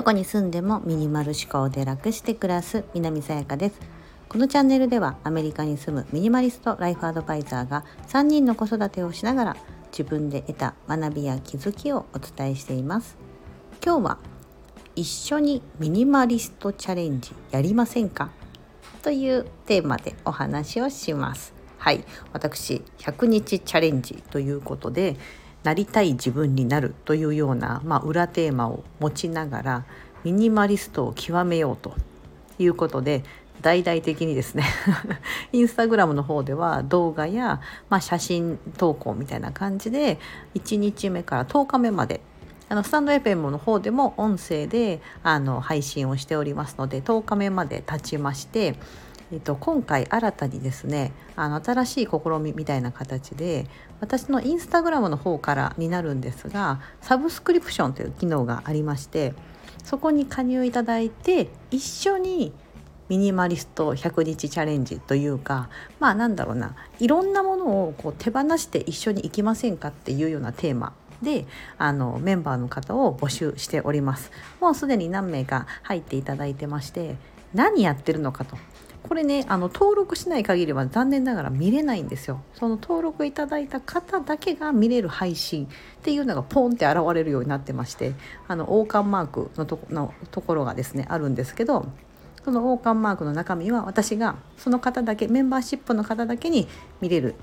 どこに住んでもミニマル思考で楽して暮らす南さやかです。このチャンネルではアメリカに住むミニマリストライフアドバイザーが3人の子育てをしながら自分で得た学びや気づきをお伝えしています。今日は一緒にミニマリストチャレンジやりませんか？というテーマでお話をします。はい。私100日チャレンジということでなりたい自分になるというような、まあ、裏テーマを持ちながらミニマリストを極めようということで大々的にですね インスタグラムの方では動画や、まあ、写真投稿みたいな感じで1日目から10日目まであのスタンド FM の方でも音声であの配信をしておりますので10日目まで経ちましてえっと、今回新たにですねあの新しい試みみたいな形で私のインスタグラムの方からになるんですがサブスクリプションという機能がありましてそこに加入いただいて一緒にミニマリスト100日チャレンジというかまあなんだろうないろんなものをこう手放して一緒に行きませんかっていうようなテーマであのメンバーの方を募集しております。もうすでに何名か入っていただいてまして何やってるのかと。これねあの登録しない限りは残念ながら見れないんですよ。その登録いただいた方だけが見れる配信っていうのがポンって現れるようになってましてあの王冠マークのとのところがですねあるんですけどその王冠マークの中身は私がその方だけメンバーシップの方だけに見れる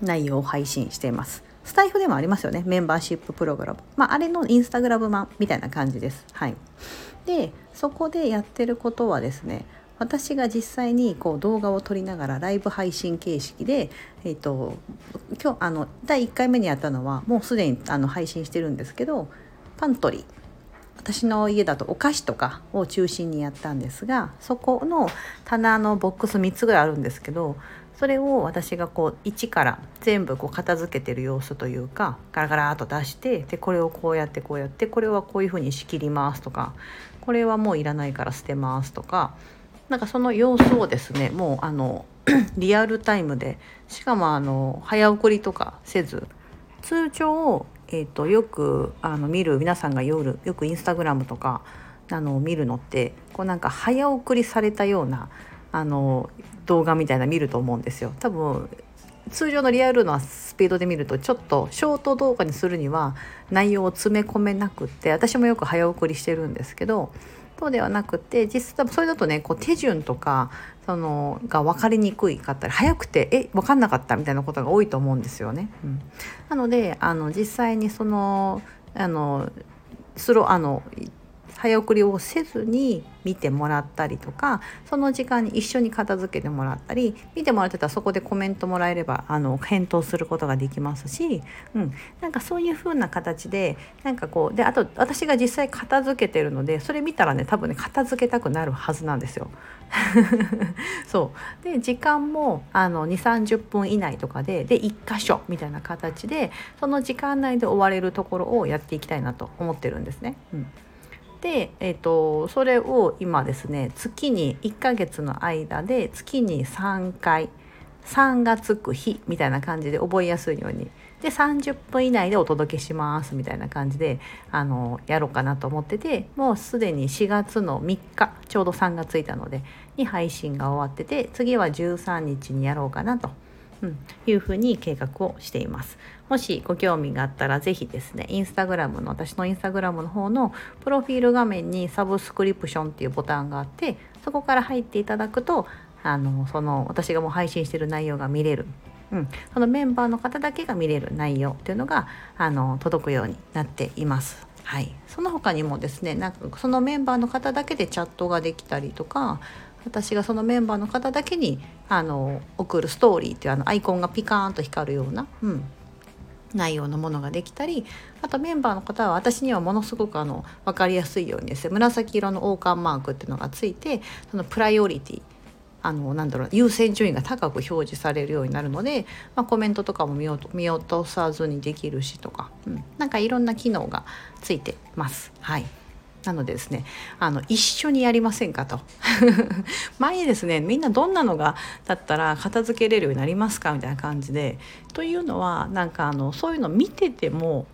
内容を配信しています。スタイフでもありますよねメンバーシッププログラム、まあ、あれのインスタグラム版みたいな感じです。はい。でそこでやってることはですね私が実際にこう動画を撮りながらライブ配信形式で、えーと、今日あの第1回目にやったのはもうすでにあの配信してるんですけどパントリー。私の家だとお菓子とかを中心にやったんですがそこの棚のボックス3つぐらいあるんですけどそれを私がこう一から全部こう片付けてる様子というかガラガラっと出してでこれをこうやってこうやってこれはこういうふうに仕切りますとかこれはもういらないから捨てますとかなんかその様子をですねもうあの リアルタイムでしかもあの早送りとかせず通常、えーと、よくあの見る皆さんが夜よくインスタグラムとかあの見るのってこうなんか早送りされたようなあの動画みたいな見ると思うんですよ。多分通常のリアルなスピードで見るとちょっとショート動画にするには内容を詰め込めなくって私もよく早送りしてるんですけどそうではなくて実際それだとねこう手順とかそのが分かりにくいかったり早くてえ分かんなかったみたいなことが多いと思うんですよね。うん、なのであの実際にそのあのスロあの早送りをせずに見てもらったりとかその時間に一緒に片付けてもらったり見てもらってたらそこでコメントもらえればあの返答することができますし、うん、なんかそういう風な形でなんかこうであと私が実際片付けてるのでそれ見たらね多分ね片付けたくなるはずなんですよ。そうで時間もあの2 3 0分以内とかでで1箇所みたいな形でその時間内で終われるところをやっていきたいなと思ってるんですね。うんで、えーと、それを今ですね月に1ヶ月の間で月に3回3がつく日みたいな感じで覚えやすいようにで30分以内でお届けしますみたいな感じであのやろうかなと思っててもうすでに4月の3日ちょうど3がついたのでに配信が終わってて次は13日にやろうかなと。うん、いうふうに計画をしています。もしご興味があったら是非ですね、インスタグラムの私のインスタグラムの方のプロフィール画面にサブスクリプションっていうボタンがあって、そこから入っていただくと、あのその私がもう配信してる内容が見れる。うん、そのメンバーの方だけが見れる内容っていうのがあの届くようになっています。はい、その他にもですねなんかそのメンバーの方だけでチャットができたりとか私がそのメンバーの方だけにあの送るストーリーっていうあのアイコンがピカーンと光るような、うん、内容のものができたりあとメンバーの方は私にはものすごくあの分かりやすいようにですね紫色の王冠マークっていうのがついてそのプライオリティあのなんだろう優先順位が高く表示されるようになるので、まあ、コメントとかも見見落とさずにできるしとか、うん、なんかいろんな機能がついてます。はい。なのでですねあの一緒にやりませんかと 前にですねみんなどんなのがだったら片付けれるようになりますかみたいな感じでというのはなんかあのそういうの見てても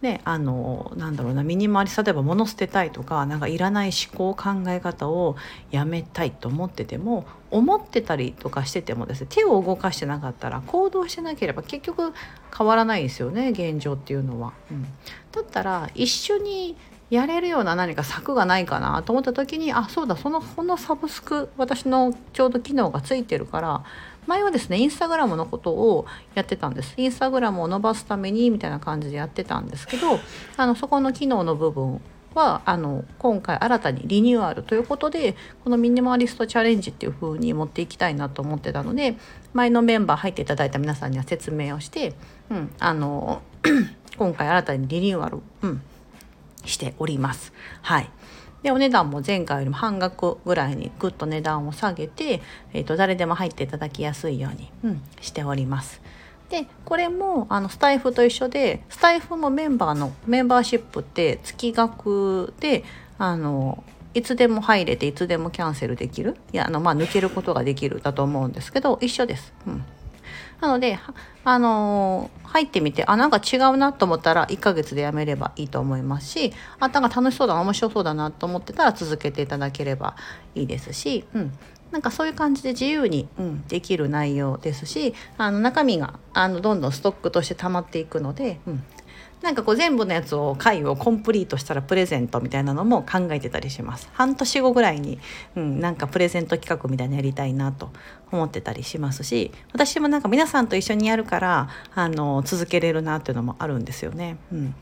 ねあのなんだろうな身に回り例えば物捨てたいとかなんかいらない思考考え方をやめたいと思ってても思ってたりとかしててもですね手を動かしてなかったら行動してなければ結局変わらないですよね現状っていうのは。うん、だったら一緒にやれるような何か策がないかなと思った時にあそうだそのこのサブスク私のちょうど機能がついてるから前はですねインスタグラムのことをやってたんです。インスタグラムを伸ばすためにみたいな感じでやってたんですけどあのそこの機能の部分はあの今回新たにリニューアルということでこのミニマリストチャレンジっていう風に持っていきたいなと思ってたので前のメンバー入っていただいた皆さんには説明をして、うん、あの 今回新たにリニューアル、うん、しております。はいでお値段も前回よりも半額ぐらいにぐっと値段を下げて、えーと、誰でも入っていただきやすいように、うん、しております。でこれもあのスタイフと一緒でスタイフもメンバーのメンバーシップって月額であのいつでも入れていつでもキャンセルできるいやあのまあ抜けることができるだと思うんですけど一緒です。うんなので、あのー、入ってみて、あ、なんか違うなと思ったら1ヶ月でやめればいいと思いますし、あ、なんか楽しそうだな、面白そうだなと思ってたら続けていただければいいですし、うん。なんかそういう感じで自由に、うん、できる内容ですし、あの中身があのどんどんストックとして溜まっていくので、うん、なんかこう全部のやつを回をコンプリートしたらプレゼントみたいなのも考えてたりします半年後ぐらいに、うん、なんかプレゼント企画みたいなやりたいなと思ってたりしますし私もなんか皆さんと一緒にやるからあの続けれるなっていうのもあるんですよね。うん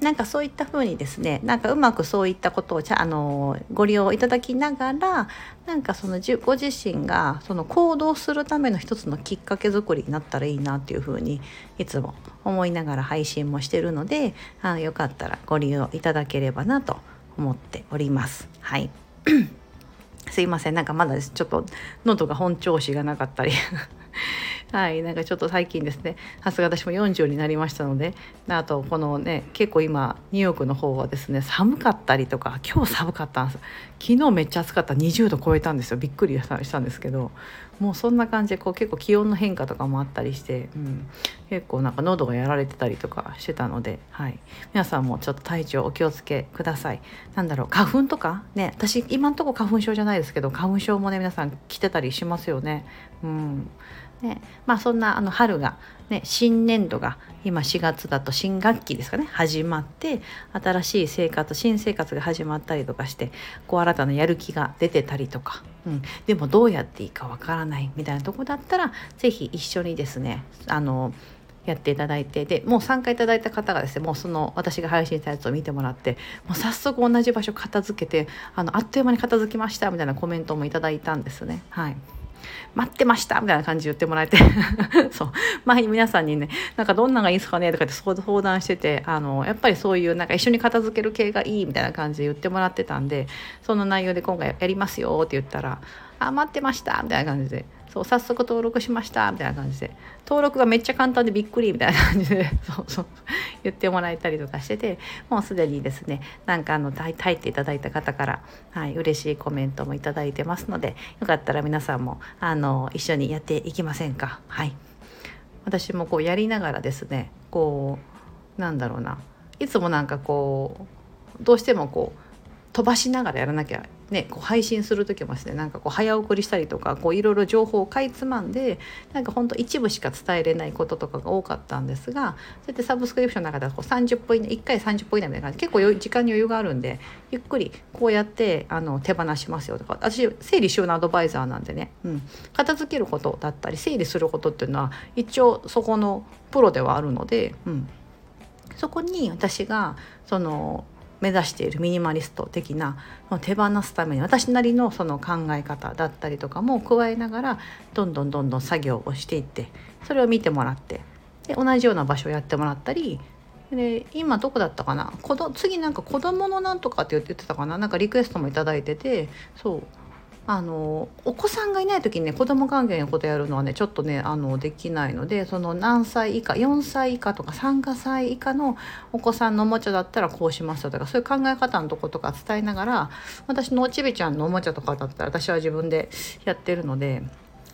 なんかそういった風にですねなんかうまくそういったことをあのご利用いただきながらなんかそのご自身がその行動するための一つのきっかけ作りになったらいいなっていう風にいつも思いながら配信もしてるのであよかったらご利用いただければなと思っております。はい。すいません。なんかまだちょっと喉が本調子がなかったり。はいなんかちょっと最近ですねさすが私も40になりましたのであとこのね結構今ニューヨークの方はですね寒かったりとか今日寒かったんです。昨日めっちゃ暑かった。20度超えたんですよ。びっくりしたんですけどもうそんな感じでこう結構気温の変化とかもあったりして、うん、結構なんか喉がやられてたりとかしてたので、はい、皆さんもちょっと体調お気をつけください。なんだろう花粉とかね私今んとこ花粉症じゃないですけど花粉症もね皆さん来てたりしますよね。うん。ね、まあそんなあの春が、ね、新年度が今4月だと新学期ですかね始まって新しい生活新生活が始まったりとかしてこう新たなやる気が出てたりとか、うん、でもどうやっていいかわからないみたいなとこだったら是非一緒にですねあのやっていただいてでもう参加いただいた方がですねもうその私が配信したやつを見てもらってもう早速同じ場所片付けてあのあっという間に片付きましたみたいなコメントもいただいたんですね。はい。待ってましたみたいな感じで言ってもらえて。そう。前に皆さんにねなんかどんなのがいいですかねとかって相談しててあのやっぱりそういうなんか一緒に片付ける系がいいみたいな感じで言ってもらってたんでその内容で今回やりますよって言ったら「あ待ってました」みたいな感じでそう早速登録しましたみたいな感じで。登録がめっちゃ簡単でびっくりみたいな感じで そうそう言ってもらえたりとかしててもうすでにですねなんかあの入っていただいた方から、はい、嬉しいコメントも頂いてますのでよかったら皆さんもあの一緒にやっていきませんか？はい。私もこうやりながらですねこうなんだろうな。いつもなんかこうどうしてもこう飛ばしながらやらなきゃね、こう配信する時もですねなんかこう早送りしたりとかいろいろ情報をかいつまんでなんかほんと一部しか伝えれないこととかが多かったんですがそうやってサブスクリプションの中ではこう30分以内1回30分以内みたいな感じ。結構時間に余裕があるんでゆっくりこうやってあの手放しますよとか。私整理収納アドバイザーなんでね、うん、片付けることだったり整理することっていうのは一応そこのプロではあるので、うん、そこに私がその目指しているミニマリスト的な手放すために私なりのその考え方だったりとかも加えながらどんどんどんどん作業をしていってそれを見てもらってで同じような場所をやってもらったりで今どこだったかな次なんか子供のなんとかって言ってたかななんかリクエストも頂いててそうあのお子さんがいない時にね子供関係のことやるのはねちょっとねあのできないのでその何歳以下4歳以下とか3歳以下のお子さんのおもちゃだったらこうしますとかそういう考え方のとことか伝えながら私のおちびちゃんのおもちゃとかだったら私は自分でやってるので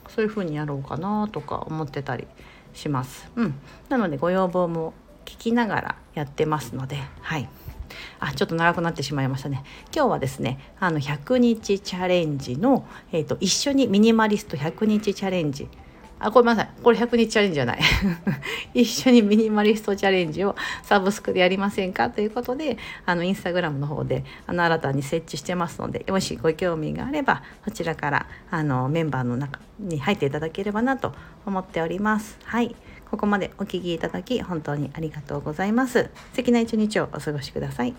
そういう風にやろうかなとか思ってたりします。うん、なのでご要望も聞きながらやってますのではいあちょっと長くなってしまいましたね今日はですねあの100日チャレンジの、えーと、一緒にミニマリスト100日チャレンジあ、ごめんなさい。これ100日チャレンジじゃない。一緒にミニマリストチャレンジをサブスクでやりませんか？ということで、あの、インスタグラムの方で、あの、新たに設置してますので、もしご興味があれば、そちらから、あの、メンバーの中に入っていただければなと思っております。はい。ここまでお聴きいただき、本当にありがとうございます。素敵な一日をお過ごしください。